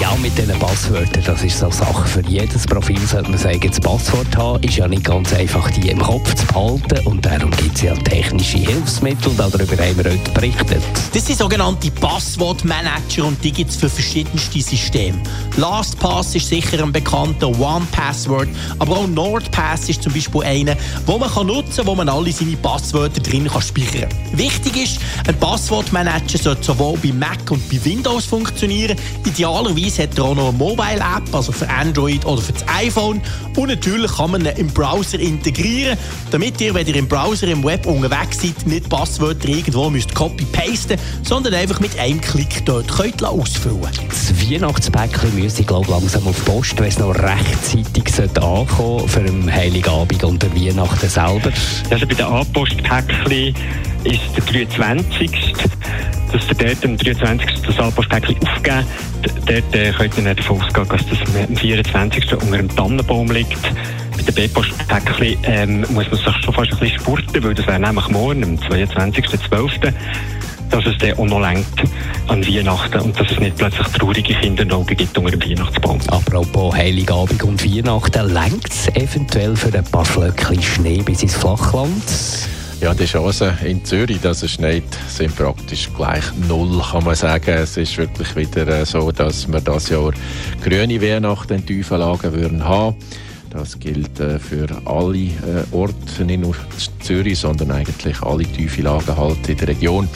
Ja, mit diesen Passwörtern, das ist so eine Sache. Für jedes Profil sollte man sagen, das Passwort haben. Ist ja nicht ganz einfach, die im Kopf zu behalten. Und darum gibt es ja technische Hilfsmittel. Darüber haben wir heute berichtet. Das sind sogenannte Passwortmanager und die gibt es für verschiedenste Systeme. LastPass ist sicher ein bekannter, OnePassword, aber auch NordPass ist zum Beispiel einer, wo man kann nutzen kann, wo man alle seine Passwörter drin kann speichern kann. Wichtig ist, ein Passwortmanager sollte sowohl bei Mac und bei Windows funktionieren. Idealerweise hat er auch noch eine Mobile-App, also für Android oder für das iPhone. Und natürlich kann man ihn im Browser integrieren, damit ihr, wenn ihr im Browser im Web unterwegs seid, nicht Passwörter irgendwo müsst copy-pasten, sondern einfach mit einem Klick dort könnt ausfüllen Das Weihnachtspäckchen müsste, glaube ich, langsam auf die Post, wenn es noch rechtzeitig ankommen für den Heiligabend und der Weihnachten selber. Also bei den Anpostpäckchen ist der 23. Dort am 23. das Anpostpäckchen aufgeben, dort äh, könnt ihr davon ausgehen, dass das am 24. unter einem Tannenbaum liegt. Bei den B-Postpäckchen ähm, muss man sich schon fast ein bisschen spurten, weil das wäre nämlich morgen, am 22.12., dass es dann auch noch lenkt an Weihnachten und dass es nicht plötzlich traurige Kinderaugen gibt unter dem Weihnachtsbaum. Apropos Heiligabend und Weihnachten, lenkt es eventuell für ein paar Flöckchen Schnee bis ins Flachland? Ja, die Chancen in Zürich, dass es schneit, sind praktisch gleich null, kann man sagen. Es ist wirklich wieder äh, so, dass wir das Jahr grüne Weihnachten in Tiefellagen würden haben. Das gilt äh, für alle äh, Orte, nicht nur Zürich, sondern eigentlich alle Tiefellagen halt in der Region.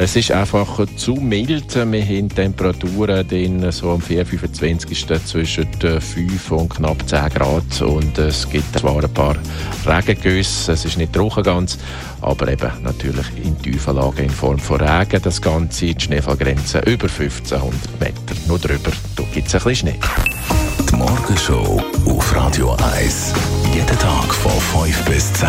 Es ist einfach zu mild. Wir haben Temperaturen den so am 4, 25. zwischen 5 und knapp 10 Grad. Und es gibt zwar ein paar Regengüsse, es ist nicht trocken ganz, aber eben natürlich in Tiefellagen in Form von Regen. Das Ganze, die Schneefallgrenze über 1500 Meter. Nur drüber, da gibt es ein bisschen Schnee. Die Morgenshow auf Radio 1. Jeden Tag von 5 bis 10.